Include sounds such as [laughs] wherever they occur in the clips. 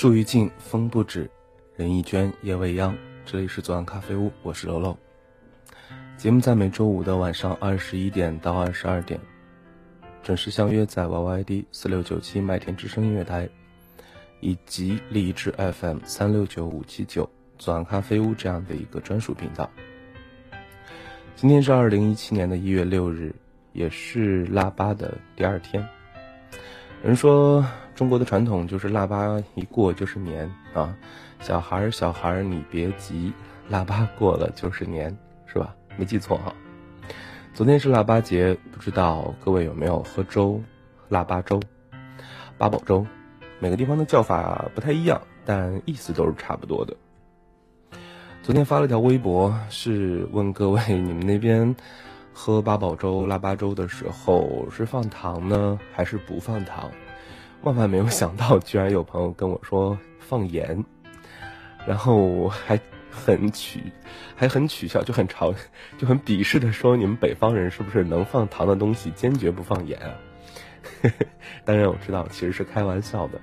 树欲静，风不止，人已倦，夜未央。这里是左岸咖啡屋，我是楼楼。节目在每周五的晚上二十一点到二十二点，准时相约在 YYD 四六九七麦田之声音乐台，以及荔枝 FM 三六九五七九左岸咖啡屋这样的一个专属频道。今天是二零一七年的一月六日，也是腊八的第二天。人说中国的传统就是腊八一过就是年啊。小孩儿，小孩儿，你别急，腊八过了就是年，是吧？没记错哈。昨天是腊八节，不知道各位有没有喝粥？腊八粥、八宝粥，每个地方的叫法不太一样，但意思都是差不多的。昨天发了条微博，是问各位 [laughs] 你们那边喝八宝粥、腊八粥的时候是放糖呢，还是不放糖？万万没有想到，居然有朋友跟我说放盐。然后还很取，还很取笑，就很嘲，就很鄙视的说：“你们北方人是不是能放糖的东西坚决不放盐啊？” [laughs] 当然我知道，其实是开玩笑的。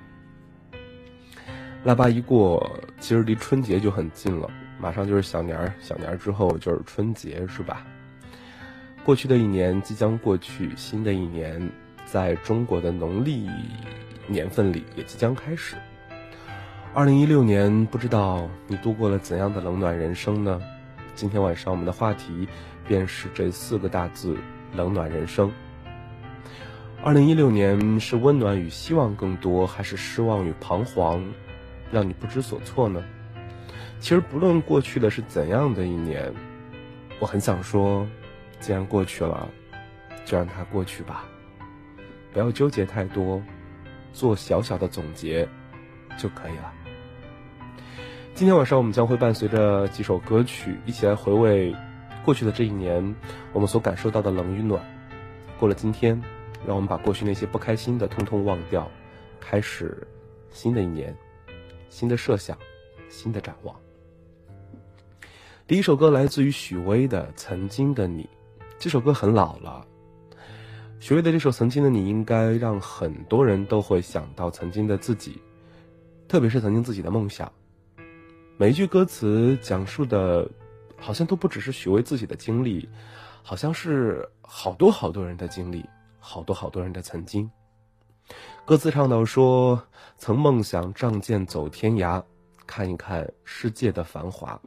腊八一过，其实离春节就很近了，马上就是小年儿，小年儿之后就是春节，是吧？过去的一年即将过去，新的一年在中国的农历年份里也即将开始。二零一六年，不知道你度过了怎样的冷暖人生呢？今天晚上我们的话题便是这四个大字：冷暖人生。二零一六年是温暖与希望更多，还是失望与彷徨，让你不知所措呢？其实不论过去的是怎样的一年，我很想说，既然过去了，就让它过去吧，不要纠结太多，做小小的总结就可以了。今天晚上，我们将会伴随着几首歌曲，一起来回味过去的这一年，我们所感受到的冷与暖。过了今天，让我们把过去那些不开心的通通忘掉，开始新的一年，新的设想，新的展望。第一首歌来自于许巍的《曾经的你》，这首歌很老了。许巍的这首《曾经的你》应该让很多人都会想到曾经的自己，特别是曾经自己的梦想。每一句歌词讲述的，好像都不只是许巍自己的经历，好像是好多好多人的经历，好多好多人的曾经。歌词唱到说：“曾梦想仗剑走天涯，看一看世界的繁华。”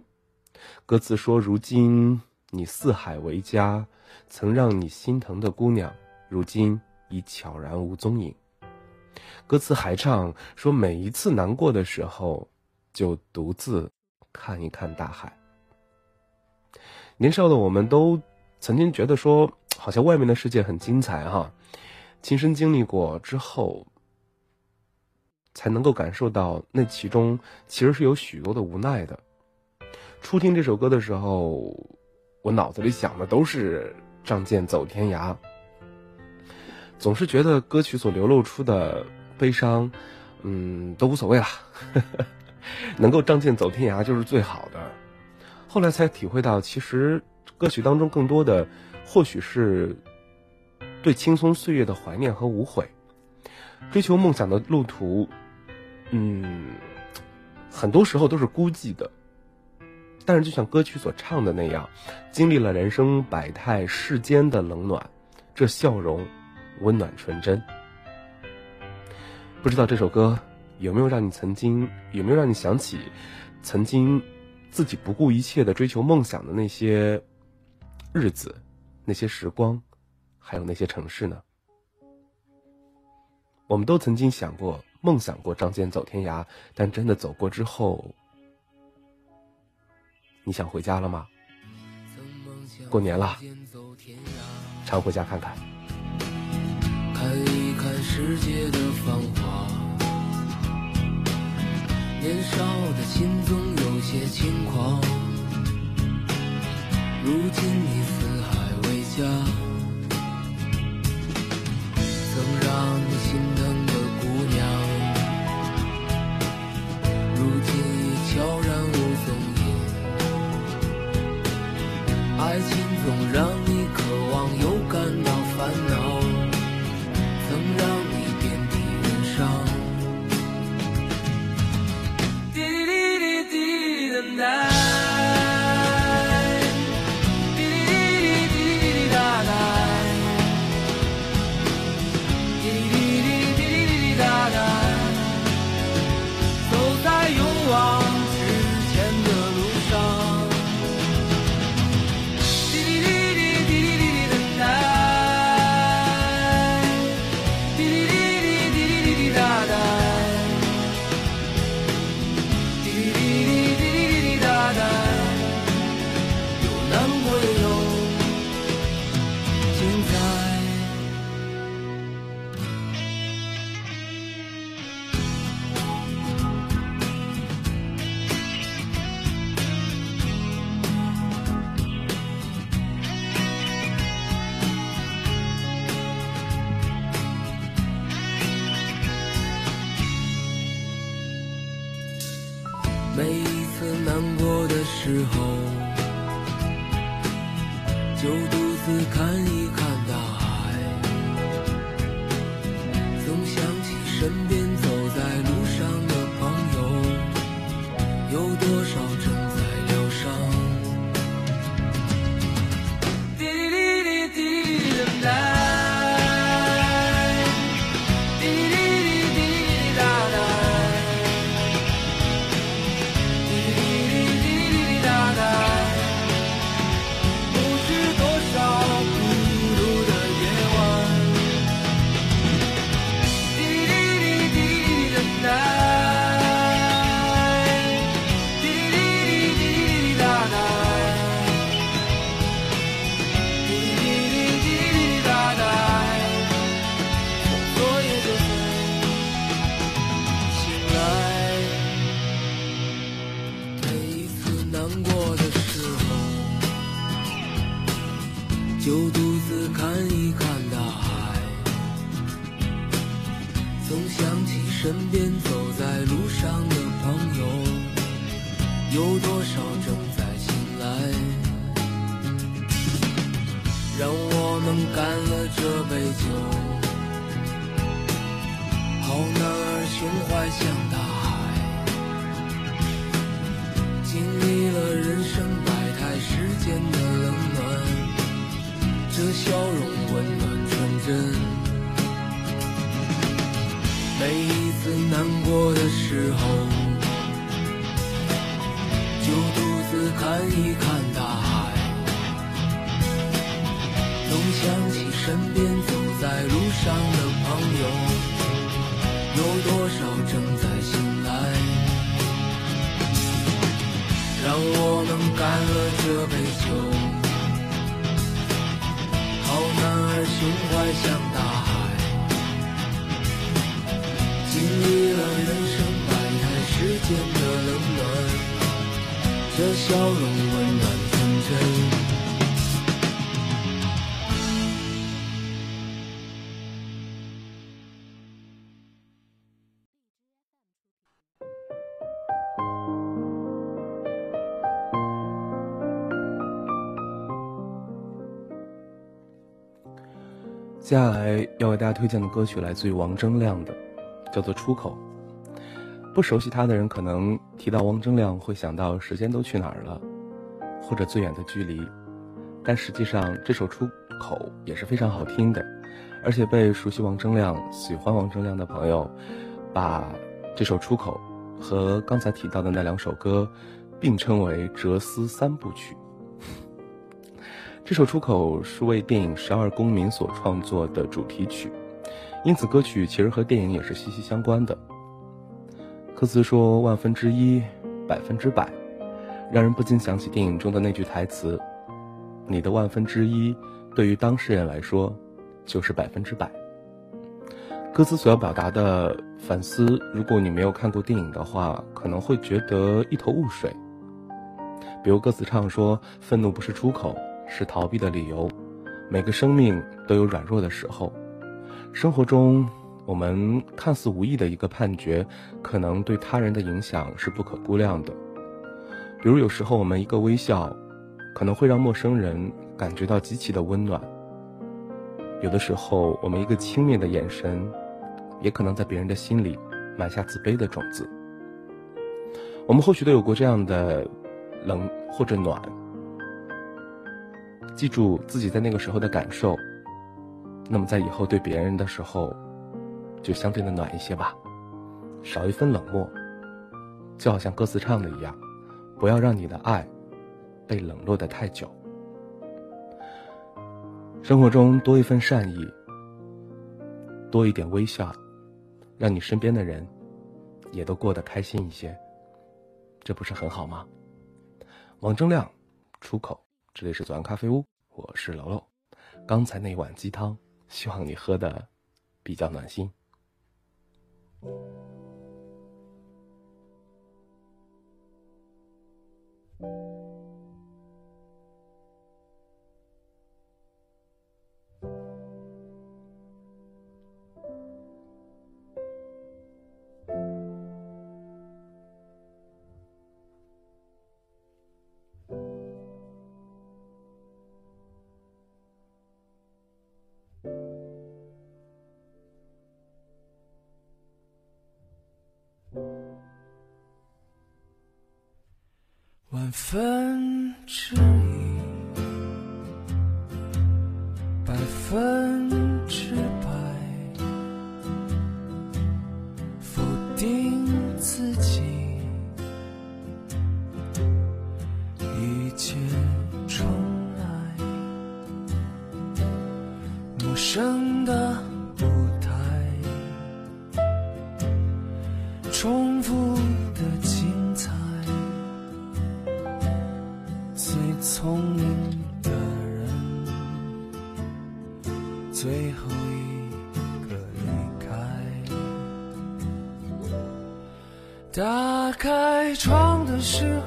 歌词说：“如今你四海为家，曾让你心疼的姑娘，如今已悄然无踪影。”歌词还唱说：“每一次难过的时候。”就独自看一看大海。年少的我们都曾经觉得说，好像外面的世界很精彩哈，亲身经历过之后，才能够感受到那其中其实是有许多的无奈的。初听这首歌的时候，我脑子里想的都是仗剑走天涯，总是觉得歌曲所流露出的悲伤，嗯，都无所谓了，[laughs] 能够仗剑走天涯就是最好的。后来才体会到，其实歌曲当中更多的或许是对青葱岁月的怀念和无悔，追求梦想的路途。嗯，很多时候都是孤寂的，但是就像歌曲所唱的那样，经历了人生百态世间的冷暖，这笑容温暖纯真。不知道这首歌有没有让你曾经有没有让你想起曾经自己不顾一切的追求梦想的那些日子、那些时光，还有那些城市呢？我们都曾经想过。梦想过仗剑走天涯，但真的走过之后，你想回家了吗？过年了，常回家看看。看一看世界的繁华，年少的心总有些轻狂。如今你四海为家，曾让你心疼的姑娘，如今已。悄然无爱情总让你渴望又感到烦恼，胸怀接下来要为大家推荐的歌曲来自于王铮亮的，叫做《出口》。不熟悉他的人可能提到王铮亮会想到《时间都去哪儿了》，或者《最远的距离》，但实际上这首《出口》也是非常好听的，而且被熟悉王铮亮、喜欢王铮亮的朋友，把这首《出口》和刚才提到的那两首歌并称为“哲思三部曲”。这首《出口》是为电影《十二公民》所创作的主题曲，因此歌曲其实和电影也是息息相关的。歌词说“万分之一，百分之百”，让人不禁想起电影中的那句台词：“你的万分之一，对于当事人来说，就是百分之百。”歌词所要表达的反思，如果你没有看过电影的话，可能会觉得一头雾水。比如歌词唱说：“愤怒不是出口。”是逃避的理由。每个生命都有软弱的时候。生活中，我们看似无意的一个判决，可能对他人的影响是不可估量的。比如，有时候我们一个微笑，可能会让陌生人感觉到极其的温暖；有的时候，我们一个轻蔑的眼神，也可能在别人的心里埋下自卑的种子。我们或许都有过这样的冷或者暖。记住自己在那个时候的感受，那么在以后对别人的时候，就相对的暖一些吧，少一分冷漠。就好像歌词唱的一样，不要让你的爱被冷落的太久。生活中多一份善意，多一点微笑，让你身边的人也都过得开心一些，这不是很好吗？王铮亮，出口。这里是左岸咖啡屋，我是楼楼。刚才那碗鸡汤，希望你喝的比较暖心。分之 true.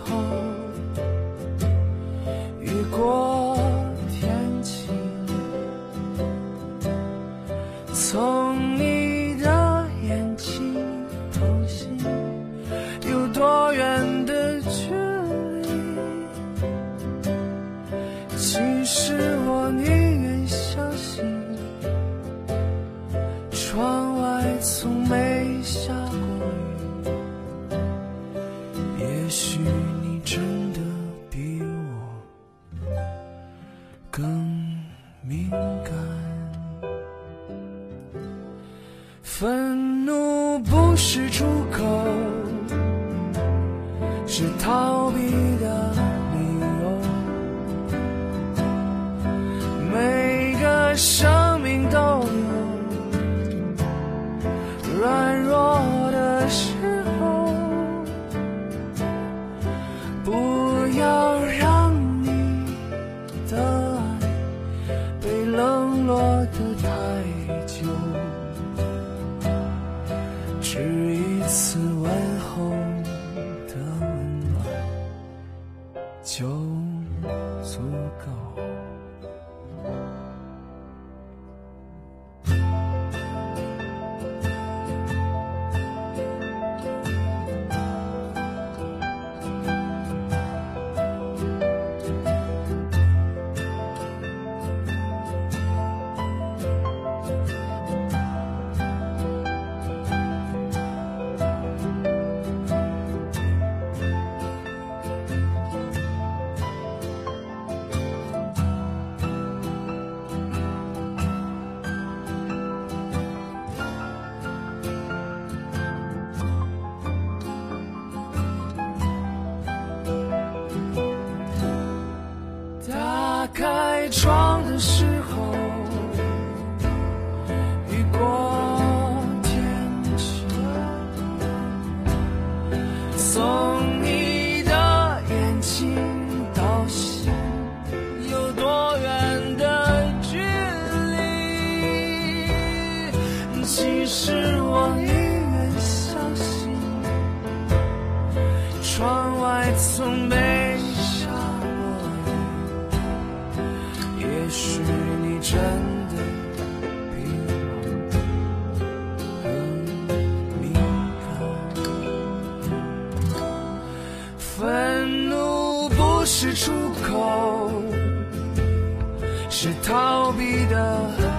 是逃避的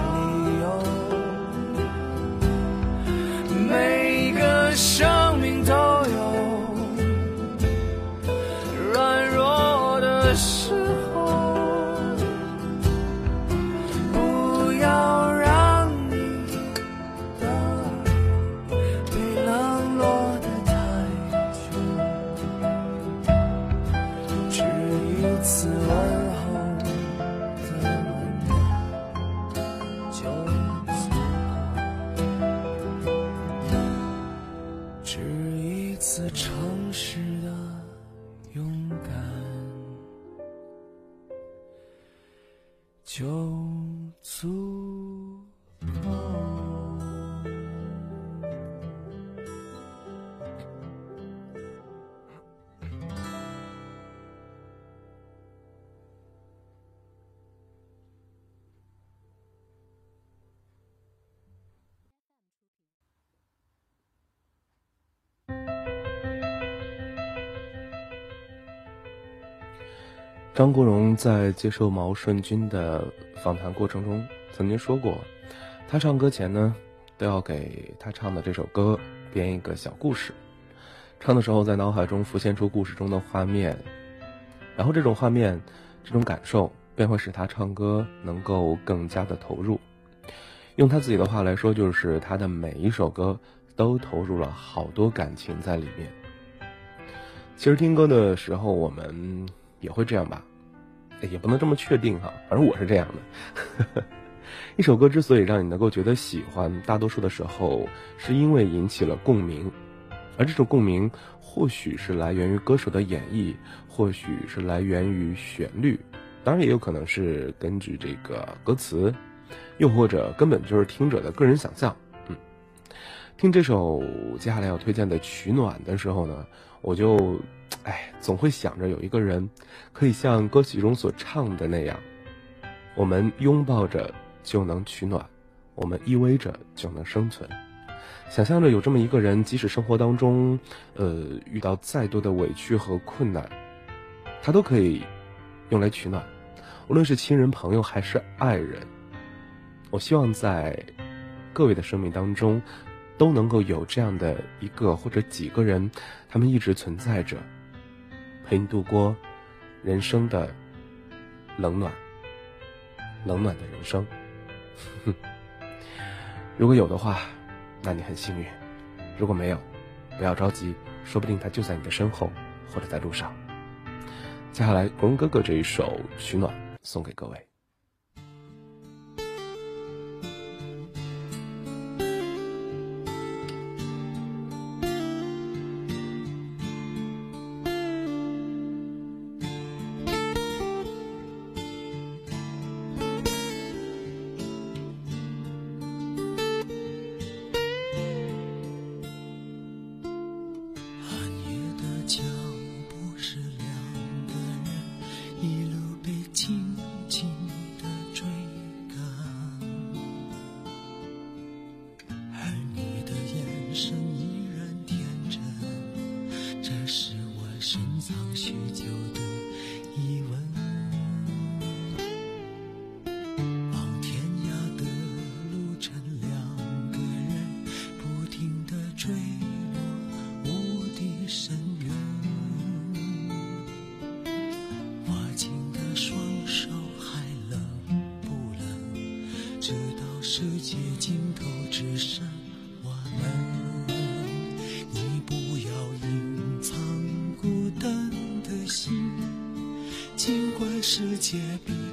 张国荣在接受毛舜筠的访谈过程中曾经说过，他唱歌前呢，都要给他唱的这首歌编一个小故事，唱的时候在脑海中浮现出故事中的画面，然后这种画面、这种感受便会使他唱歌能够更加的投入。用他自己的话来说，就是他的每一首歌都投入了好多感情在里面。其实听歌的时候，我们也会这样吧，也不能这么确定哈，反正我是这样的。[laughs] 一首歌之所以让你能够觉得喜欢，大多数的时候是因为引起了共鸣，而这种共鸣或许是来源于歌手的演绎，或许是来源于旋律，当然也有可能是根据这个歌词，又或者根本就是听者的个人想象。嗯，听这首接下来要推荐的《取暖》的时候呢，我就，哎，总会想着有一个人，可以像歌曲中所唱的那样，我们拥抱着就能取暖，我们依偎着就能生存。想象着有这么一个人，即使生活当中，呃，遇到再多的委屈和困难，他都可以用来取暖，无论是亲人、朋友还是爱人。我希望在各位的生命当中，都能够有这样的一个或者几个人，他们一直存在着，陪你度过人生的冷暖，冷暖的人生。[laughs] 如果有的话，那你很幸运；如果没有，不要着急，说不定他就在你的身后，或者在路上。接下来，国荣哥哥这一首《取暖》送给各位。世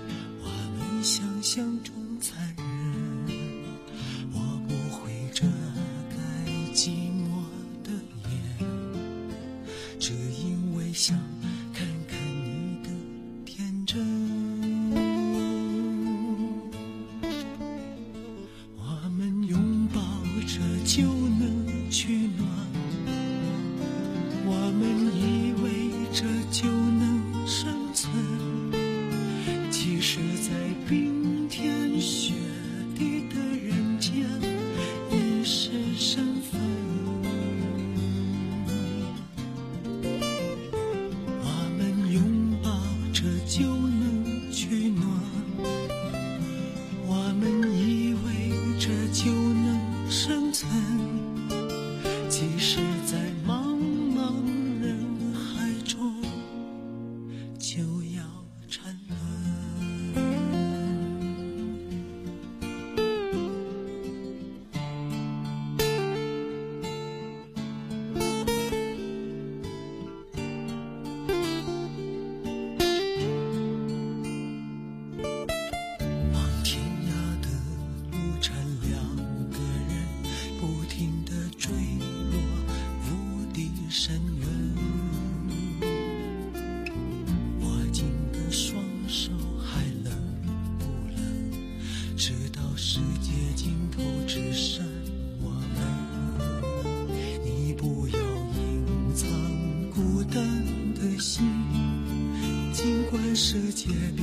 却比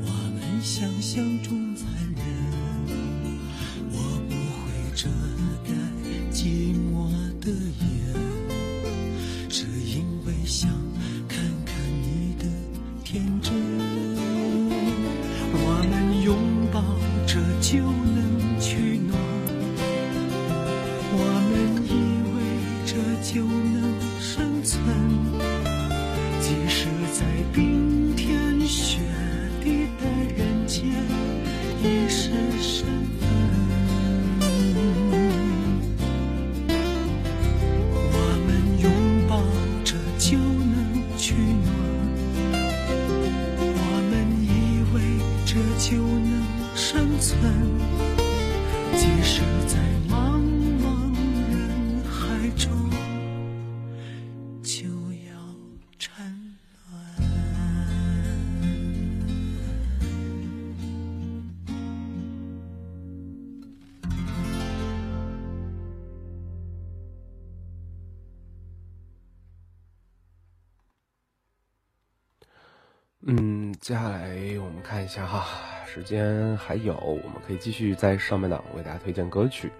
我们想象中残忍。我不会遮盖一下哈，时间还有，我们可以继续在上半档为大家推荐歌曲。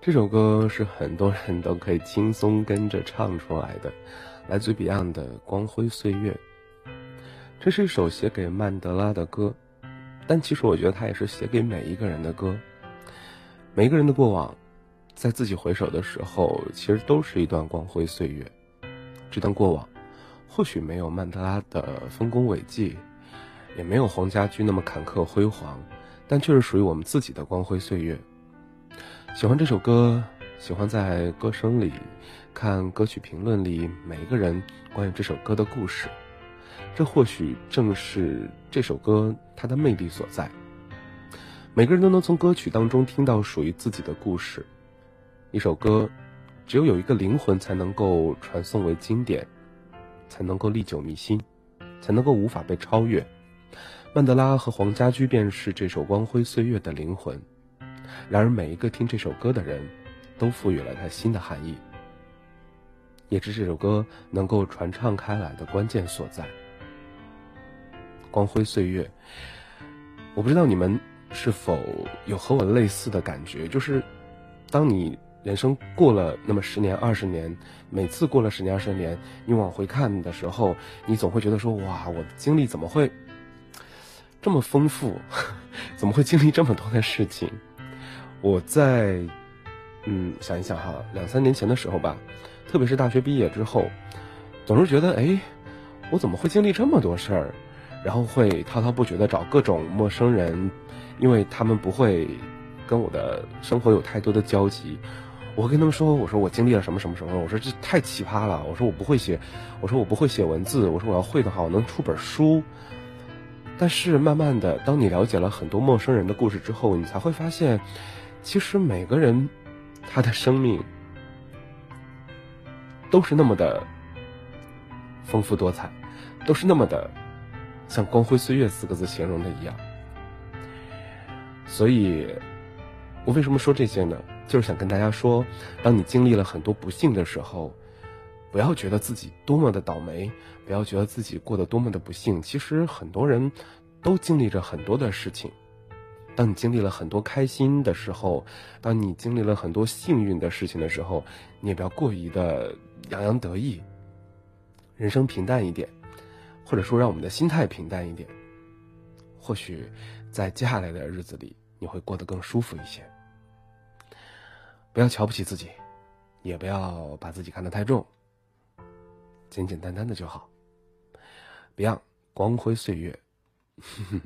这首歌是很多人都可以轻松跟着唱出来的，来自 Beyond 的《光辉岁月》。这是一首写给曼德拉的歌，但其实我觉得它也是写给每一个人的歌。每一个人的过往，在自己回首的时候，其实都是一段光辉岁月。这段过往。或许没有曼德拉的丰功伟绩，也没有黄家驹那么坎坷辉煌，但却是属于我们自己的光辉岁月。喜欢这首歌，喜欢在歌声里看歌曲评论里每一个人关于这首歌的故事，这或许正是这首歌它的魅力所在。每个人都能从歌曲当中听到属于自己的故事。一首歌，只有有一个灵魂才能够传颂为经典。才能够历久弥新，才能够无法被超越。曼德拉和黄家驹便是这首《光辉岁月》的灵魂。然而，每一个听这首歌的人，都赋予了它新的含义，也是这首歌能够传唱开来的关键所在。光辉岁月，我不知道你们是否有和我类似的感觉，就是当你。人生过了那么十年二十年，每次过了十年二十年，你往回看的时候，你总会觉得说：哇，我的经历怎么会这么丰富？[laughs] 怎么会经历这么多的事情？我在嗯想一想哈，两三年前的时候吧，特别是大学毕业之后，总是觉得哎，我怎么会经历这么多事儿？然后会滔滔不绝的找各种陌生人，因为他们不会跟我的生活有太多的交集。我跟他们说，我说我经历了什么什么什么，我说这太奇葩了，我说我不会写，我说我不会写文字，我说我要会的话，我能出本书。但是慢慢的，当你了解了很多陌生人的故事之后，你才会发现，其实每个人他的生命都是那么的丰富多彩，都是那么的像“光辉岁月”四个字形容的一样。所以，我为什么说这些呢？就是想跟大家说，当你经历了很多不幸的时候，不要觉得自己多么的倒霉，不要觉得自己过得多么的不幸。其实很多人都经历着很多的事情。当你经历了很多开心的时候，当你经历了很多幸运的事情的时候，你也不要过于的洋洋得意。人生平淡一点，或者说让我们的心态平淡一点，或许在接下来的日子里，你会过得更舒服一些。不要瞧不起自己，也不要把自己看得太重，简简单单的就好。Beyond，光辉岁月。哼 [laughs] 哼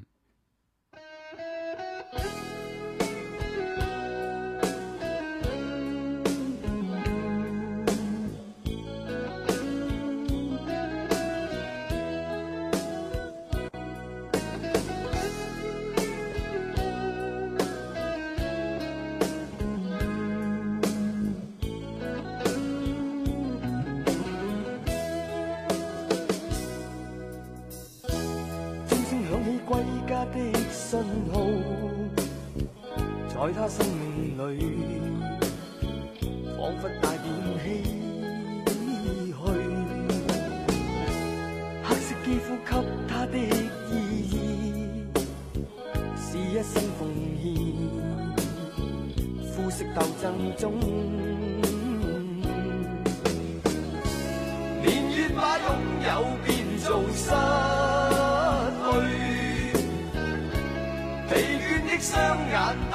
在他生命里，彷佛帶點唏噓。黑色肌膚給他的意义，是一生奉献，肤色斗争中，年月把拥有变做失去。疲倦的双眼带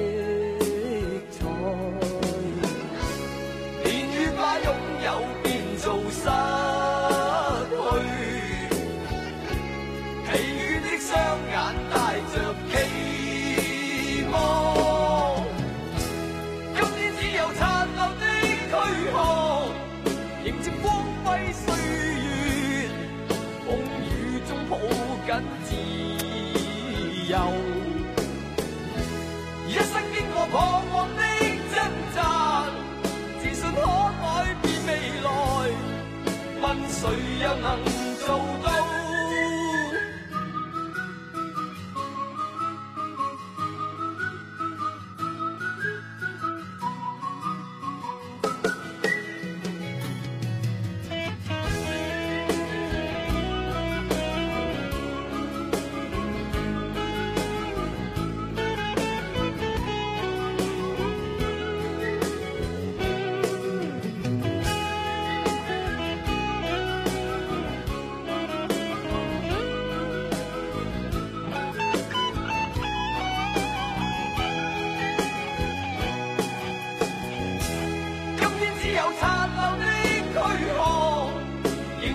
彷徨的挣扎，自信可改变未来，问谁又能做到？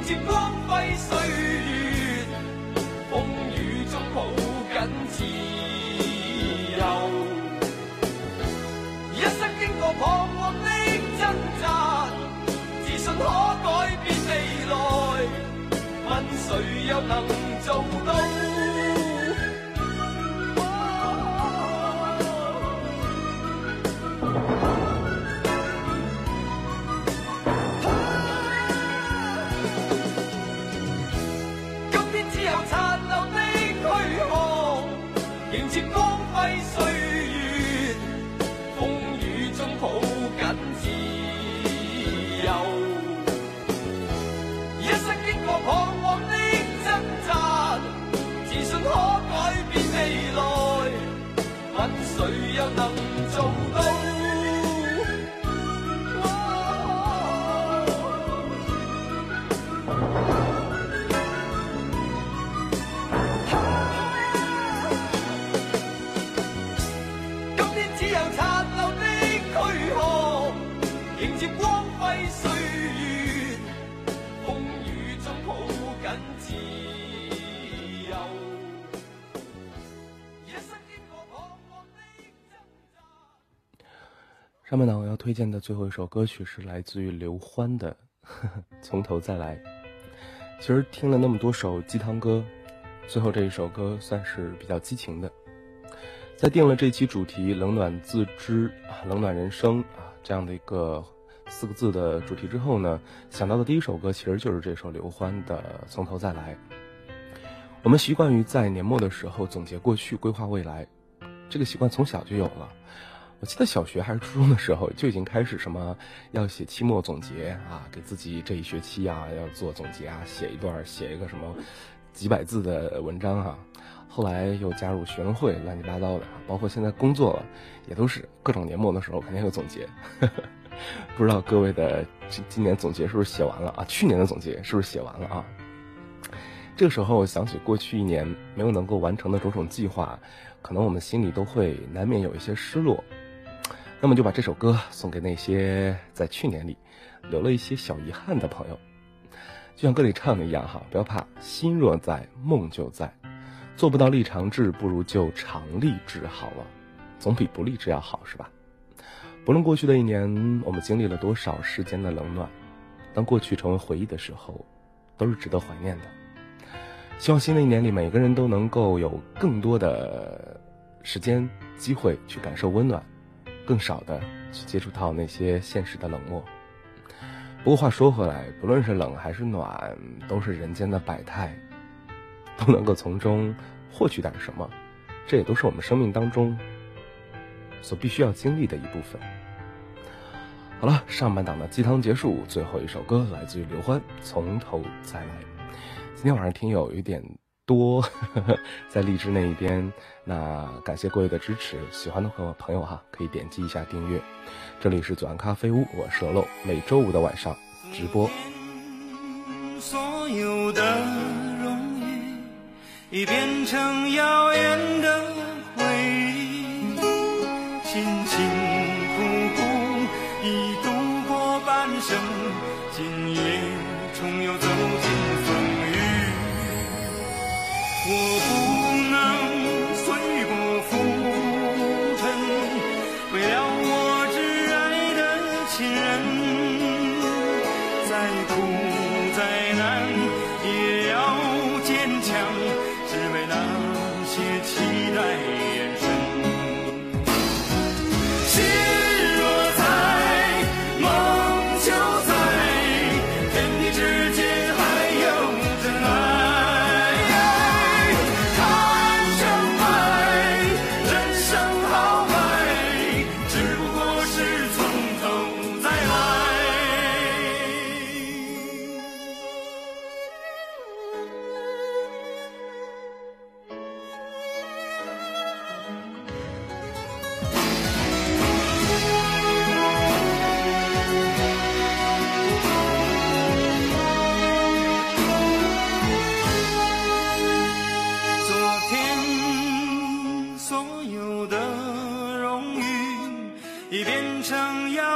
谁又只有残留的躯壳，迎接光辉岁月，风雨中抱紧自由。上面呢，我要推荐的最后一首歌曲是来自于刘欢的《[laughs] 从头再来》。其实听了那么多首鸡汤歌，最后这一首歌算是比较激情的。在定了这期主题“冷暖自知，冷暖人生”啊这样的一个四个字的主题之后呢，想到的第一首歌其实就是这首刘欢的《从头再来》。我们习惯于在年末的时候总结过去，规划未来，这个习惯从小就有了。我记得小学还是初中的时候就已经开始什么要写期末总结啊，给自己这一学期啊要做总结啊，写一段写一个什么几百字的文章哈。后来又加入学生会，乱七八糟的，包括现在工作也都是各种年末的时候肯定有总结。[laughs] 不知道各位的今今年总结是不是写完了啊？去年的总结是不是写完了啊？这个时候想起过去一年没有能够完成的种种计划，可能我们心里都会难免有一些失落。那么就把这首歌送给那些在去年里留了一些小遗憾的朋友。就像歌里唱的一样哈，不要怕，心若在，梦就在。做不到立长志，不如就常立志好了，总比不立志要好，是吧？不论过去的一年我们经历了多少世间的冷暖，当过去成为回忆的时候，都是值得怀念的。希望新的一年里，每个人都能够有更多的时间、机会去感受温暖，更少的去接触到那些现实的冷漠。不过话说回来，不论是冷还是暖，都是人间的百态。都能够从中获取点什么，这也都是我们生命当中所必须要经历的一部分。好了，上半档的鸡汤结束，最后一首歌来自于刘欢，《从头再来》。今天晚上听友有点多，[laughs] 在荔枝那一边，那感谢各位的支持，喜欢的朋友朋友哈，可以点击一下订阅。这里是左岸咖啡屋，我是楼，每周五的晚上直播。所有的。已变成遥远的已变成妖。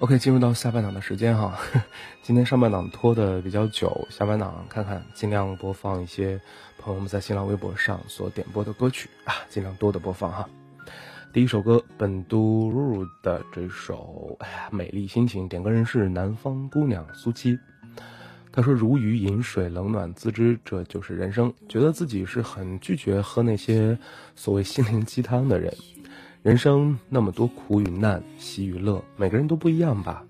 OK，进入到下半档的时间哈，[laughs] 今天上半档拖的比较久，下半档看看尽量播放一些朋友们在新浪微博上所点播的歌曲啊，尽量多的播放哈。第一首歌，本都露露的这首《哎呀美丽心情》，点歌人是南方姑娘苏七。她说：“如鱼饮水，冷暖自知，这就是人生。”觉得自己是很拒绝喝那些所谓心灵鸡汤的人。人生那么多苦与难，喜与乐，每个人都不一样吧。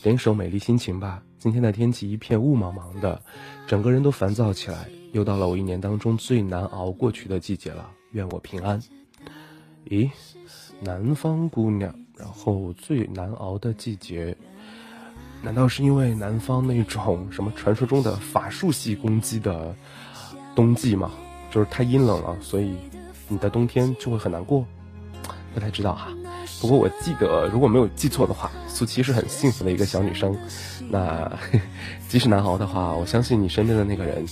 点一首《美丽心情》吧。今天的天气一片雾茫茫的，整个人都烦躁起来。又到了我一年当中最难熬过去的季节了。愿我平安。咦，南方姑娘，然后最难熬的季节，难道是因为南方那种什么传说中的法术系攻击的冬季吗？就是太阴冷了，所以你的冬天就会很难过。不太知道哈，不过我记得如果没有记错的话，苏琪是很幸福的一个小女生。那 [laughs] 即使难熬的话，我相信你身边的那个人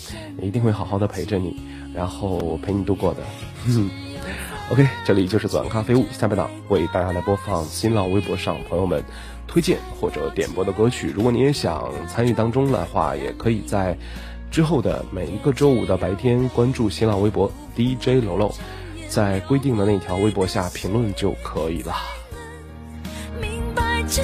一定会好好的陪着你，然后陪你度过的。[laughs] OK，这里就是左岸咖啡屋，下半档为大家来播放新浪微博上朋友们推荐或者点播的歌曲。如果你也想参与当中的话，也可以在之后的每一个周五的白天关注新浪微博 DJ 楼楼。在规定的那条微博下评论就可以了。明白这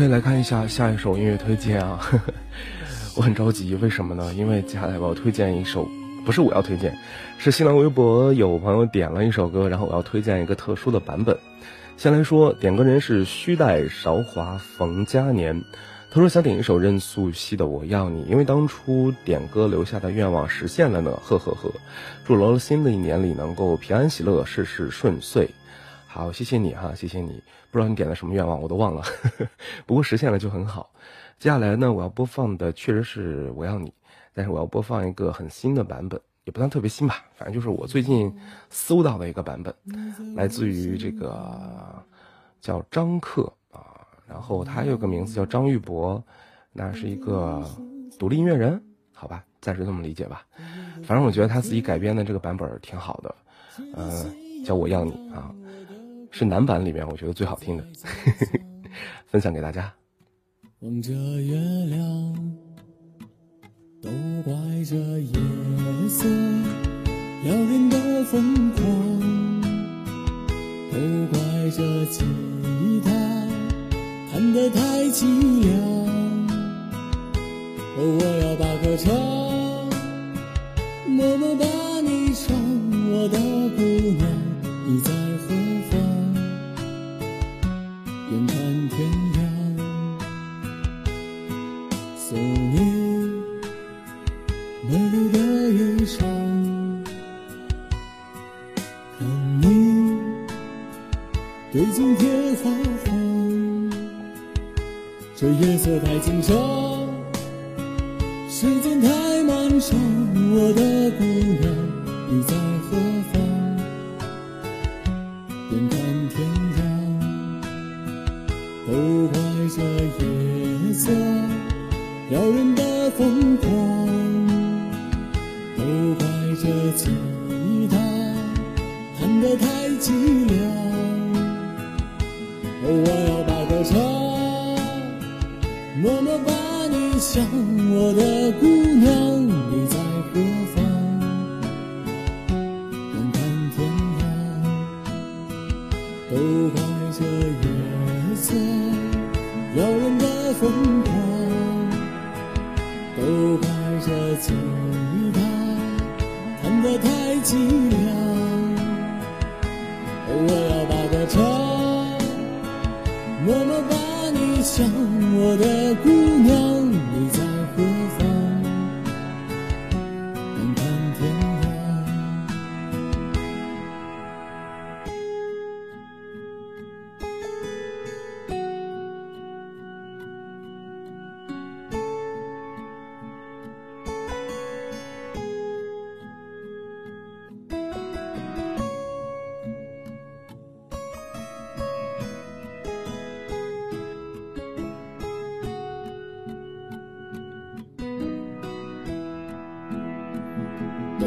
可以来看一下下一首音乐推荐啊，[laughs] 我很着急，为什么呢？因为接下来我要推荐一首，不是我要推荐，是新浪微博有朋友点了一首歌，然后我要推荐一个特殊的版本。先来说，点歌人是须带韶华冯嘉年，他说想点一首任素汐的《我要你》，因为当初点歌留下的愿望实现了呢，呵呵呵。祝罗罗新的一年里能够平安喜乐，事事顺遂。好，谢谢你哈，谢谢你。不知道你点的什么愿望，我都忘了，[laughs] 不过实现了就很好。接下来呢，我要播放的确实是《我要你》，但是我要播放一个很新的版本，也不算特别新吧，反正就是我最近搜到的一个版本，来自于这个叫张克啊，然后他有个名字叫张玉博，那是一个独立音乐人，好吧，暂时这么理解吧。反正我觉得他自己改编的这个版本挺好的，嗯、叫我要你啊，是男版里面我觉得最好听的，分享给大家。望着月亮，都怪这夜色撩人的疯狂，都怪这吉他弹得太凄凉。哦，我要把歌唱，默默把你唱，我的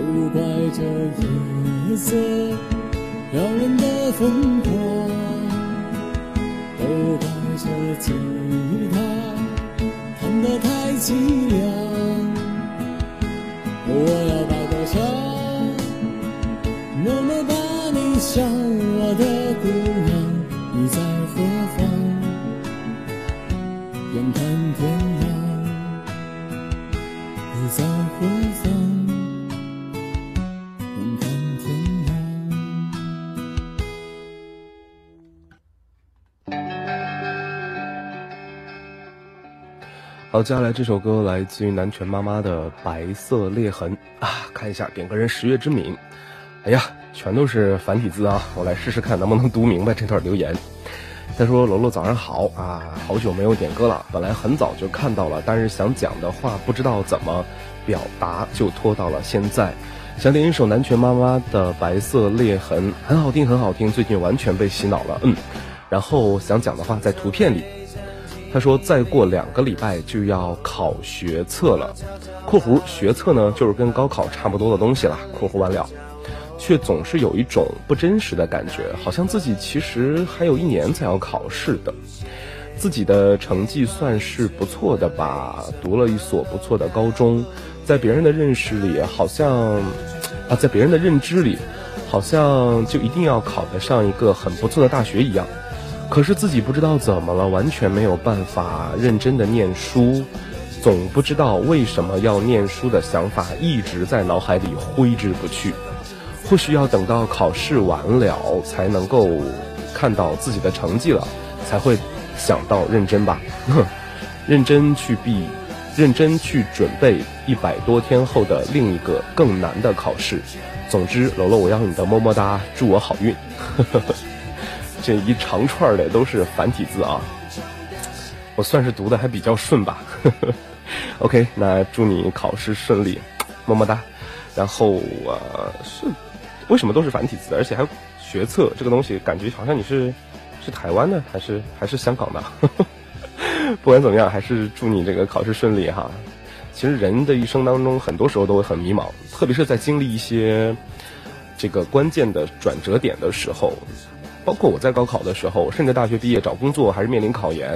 都怪这夜色撩人的疯狂，都怪这吉他弹得太凄凉。我要把歌唱，默默把你想，好，接下来这首歌来自于南拳妈妈的《白色裂痕》啊，看一下点歌人十月之敏，哎呀，全都是繁体字啊，我来试试看能不能读明白这段留言。他说：“楼楼早上好啊，好久没有点歌了，本来很早就看到了，但是想讲的话不知道怎么表达，就拖到了现在。想点一首南拳妈妈的《白色裂痕》，很好听，很好听，最近完全被洗脑了，嗯。然后想讲的话在图片里。”他说：“再过两个礼拜就要考学测了，（括弧学测呢就是跟高考差不多的东西啦。）（括弧完了）却总是有一种不真实的感觉，好像自己其实还有一年才要考试的。自己的成绩算是不错的吧，读了一所不错的高中，在别人的认识里，好像啊，在别人的认知里，好像就一定要考得上一个很不错的大学一样。可是自己不知道怎么了，完全没有办法认真的念书，总不知道为什么要念书的想法一直在脑海里挥之不去。或许要等到考试完了，才能够看到自己的成绩了，才会想到认真吧，[laughs] 认真去毕，认真去准备一百多天后的另一个更难的考试。总之，楼楼，我要你的么么哒，祝我好运。[laughs] 这一长串的都是繁体字啊，我算是读的还比较顺吧。[laughs] OK，那祝你考试顺利，么么哒。然后呃是。为什么都是繁体字，而且还学测这个东西，感觉好像你是是台湾的，还是还是香港的？[laughs] 不管怎么样，还是祝你这个考试顺利哈。其实人的一生当中，很多时候都会很迷茫，特别是在经历一些这个关键的转折点的时候，包括我在高考的时候，甚至大学毕业找工作还是面临考研，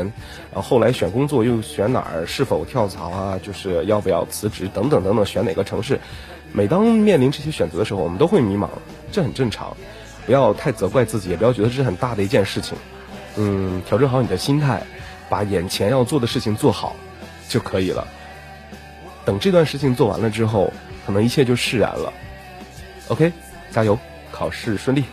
然后后来选工作又选哪儿，是否跳槽啊，就是要不要辞职等等等等，选哪个城市。每当面临这些选择的时候，我们都会迷茫，这很正常，不要太责怪自己，也不要觉得这是很大的一件事情，嗯，调整好你的心态，把眼前要做的事情做好就可以了。等这段事情做完了之后，可能一切就释然了。OK，加油，考试顺利。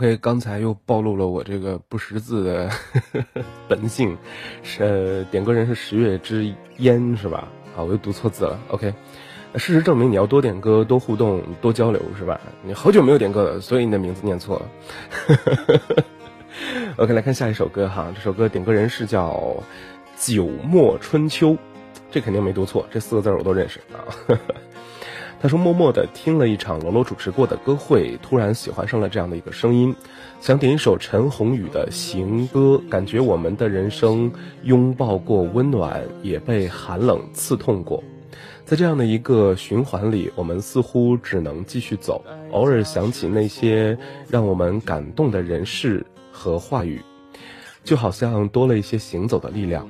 OK，刚才又暴露了我这个不识字的 [laughs] 本性，是点歌人是十月之烟是吧？啊，我又读错字了。OK，事实证明你要多点歌、多互动、多交流是吧？你好久没有点歌了，所以你的名字念错了。[laughs] OK，来看下一首歌哈，这首歌点歌人是叫《九墨春秋》，这肯定没读错，这四个字我都认识啊。[laughs] 他说：“默默的听了一场罗罗主持过的歌会，突然喜欢上了这样的一个声音，想点一首陈鸿宇的行歌，感觉我们的人生拥抱过温暖，也被寒冷刺痛过，在这样的一个循环里，我们似乎只能继续走。偶尔想起那些让我们感动的人事和话语，就好像多了一些行走的力量。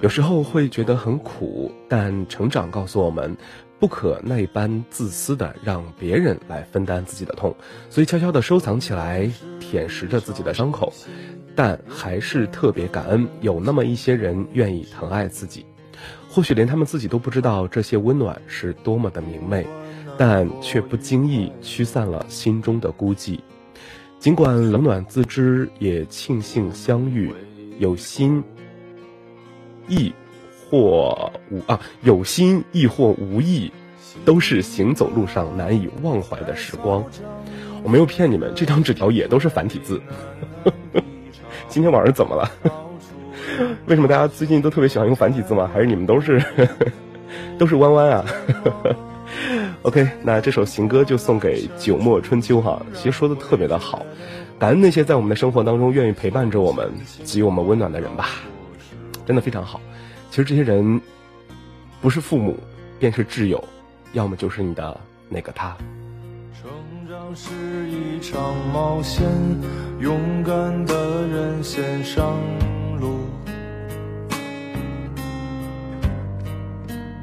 有时候会觉得很苦，但成长告诉我们。”不可那般自私的让别人来分担自己的痛，所以悄悄地收藏起来，舔舐着自己的伤口，但还是特别感恩有那么一些人愿意疼爱自己。或许连他们自己都不知道这些温暖是多么的明媚，但却不经意驱散了心中的孤寂。尽管冷暖自知，也庆幸相遇，有心意。或无啊，有心亦或无意，都是行走路上难以忘怀的时光。我没有骗你们，这张纸条也都是繁体字。[laughs] 今天晚上怎么了？为什么大家最近都特别喜欢用繁体字吗？还是你们都是 [laughs] 都是弯弯啊 [laughs] OK，那这首行歌就送给九墨春秋哈，其实说的特别的好，感恩那些在我们的生活当中愿意陪伴着我们、给予我们温暖的人吧，真的非常好。其实这些人，不是父母，便是挚友，要么就是你的那个他。成长是一场冒险，勇敢的人先上路，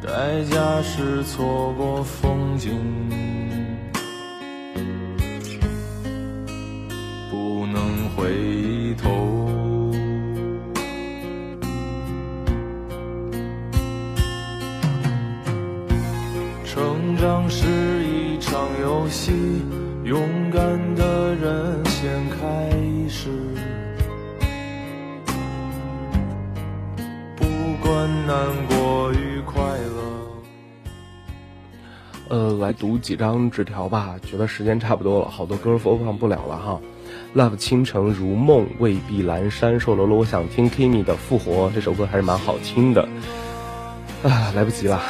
代价是错过风景，不能回头。长是一场游戏，勇敢的人先开始。不管难过与快乐。呃，来读几张纸条吧，觉得时间差不多了，好多歌播放不了了哈。Love 倾城如梦，未必阑珊。瘦罗罗，我想听 Kimi 的复活，这首歌还是蛮好听的。啊，来不及了。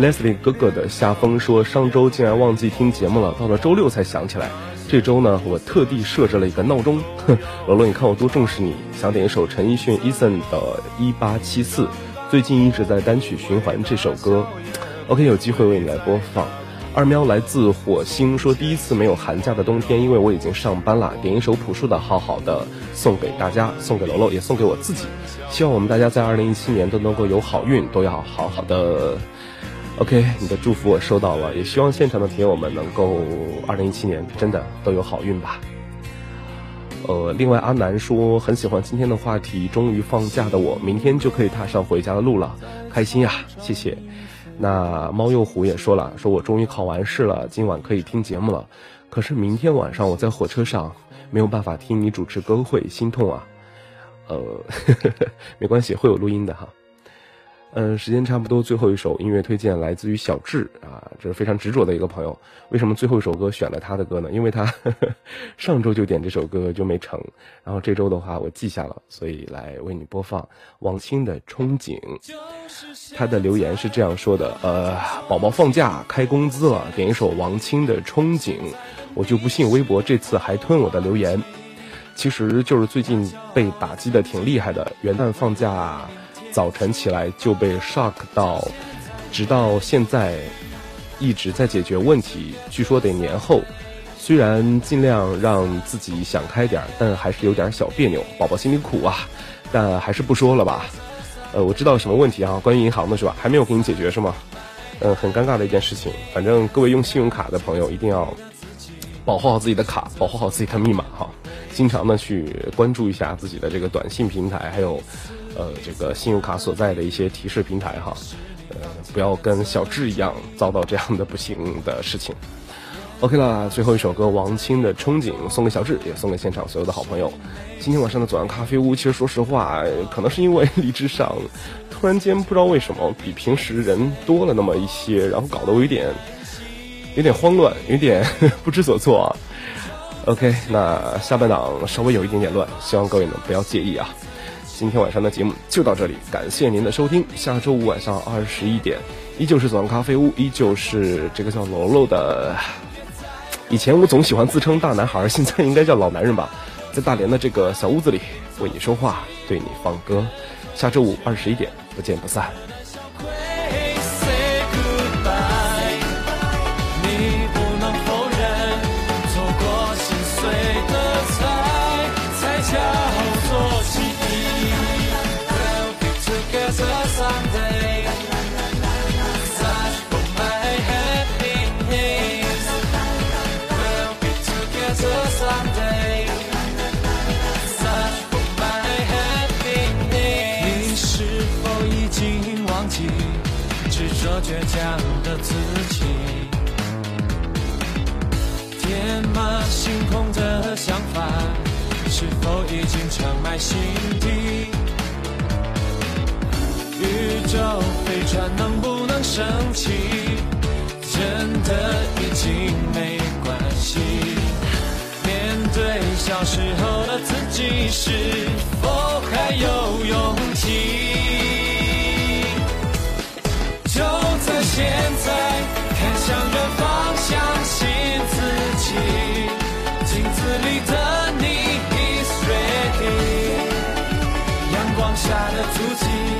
Leslie 哥哥的夏风说，上周竟然忘记听节目了，到了周六才想起来。这周呢，我特地设置了一个闹钟。哼，[laughs] 罗罗，你看我多重视你。想点一首陈奕迅 Eason 的《一八七四》，最近一直在单曲循环这首歌。OK，有机会为你来播放。二喵来自火星说，第一次没有寒假的冬天，因为我已经上班了。点一首朴树的《好好的》送给大家，送给楼楼，也送给我自己。希望我们大家在二零一七年都能够有好运，都要好好的。OK，你的祝福我收到了，也希望现场的朋友们能够二零一七年真的都有好运吧。呃，另外阿南说很喜欢今天的话题，终于放假的我，明天就可以踏上回家的路了，开心呀！谢谢。那猫幼虎也说了，说我终于考完试了，今晚可以听节目了。可是明天晚上我在火车上，没有办法听你主持歌会，心痛啊。呃，[laughs] 没关系，会有录音的哈。嗯，时间差不多，最后一首音乐推荐来自于小智啊，这是非常执着的一个朋友。为什么最后一首歌选了他的歌呢？因为他呵 [laughs] 呵上周就点这首歌就没成，然后这周的话我记下了，所以来为你播放王青的《憧憬》。他的留言是这样说的：呃，宝宝放假开工资了，点一首王青的《憧憬》。我就不信微博这次还吞我的留言。其实就是最近被打击的挺厉害的，元旦放假。早晨起来就被 shock 到，直到现在一直在解决问题。据说得年后，虽然尽量让自己想开点，但还是有点小别扭。宝宝心里苦啊，但还是不说了吧。呃，我知道什么问题啊？关于银行的是吧？还没有给你解决是吗？嗯，很尴尬的一件事情。反正各位用信用卡的朋友一定要保护好自己的卡，保护好自己的密码哈。经常的去关注一下自己的这个短信平台，还有。呃，这个信用卡所在的一些提示平台哈，呃，不要跟小智一样遭到这样的不幸的事情。OK 啦，最后一首歌王清的《憧憬》送给小智，也送给现场所有的好朋友。今天晚上的左岸咖啡屋，其实说实话，可能是因为 [laughs] 荔枝上突然间不知道为什么比平时人多了那么一些，然后搞得我有点有点慌乱，有点 [laughs] 不知所措啊。OK，那下半档稍微有一点点乱，希望各位呢不要介意啊。今天晚上的节目就到这里，感谢您的收听。下周五晚上二十一点，依旧是早上咖啡屋，依旧是这个叫楼楼的。以前我总喜欢自称大男孩，现在应该叫老男人吧。在大连的这个小屋子里，为你说话，对你放歌。下周五二十一点，不见不散。是否已经长埋心底？宇宙飞船能不能升起？真的已经没关系。面对小时候的自己，是否还有足迹，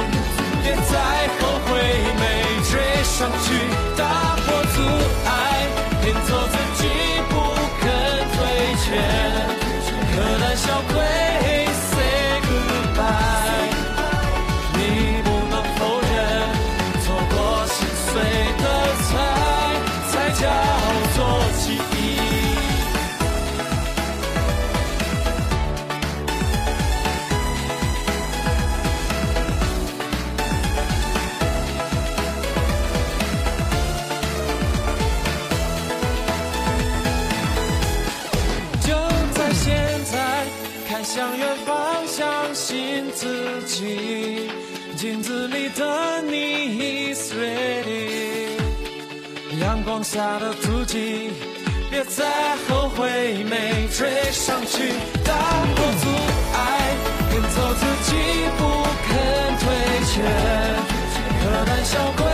下的足迹，别再后悔没追上去，打破阻碍，跟走自己不肯退却，可胆小鬼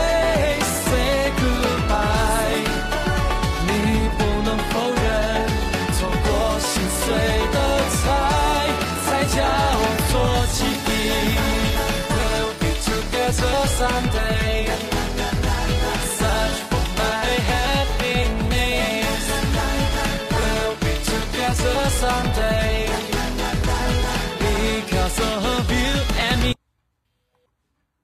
say goodbye。你不能否认，错过心碎的才才叫做记忆。We'll be together some someday.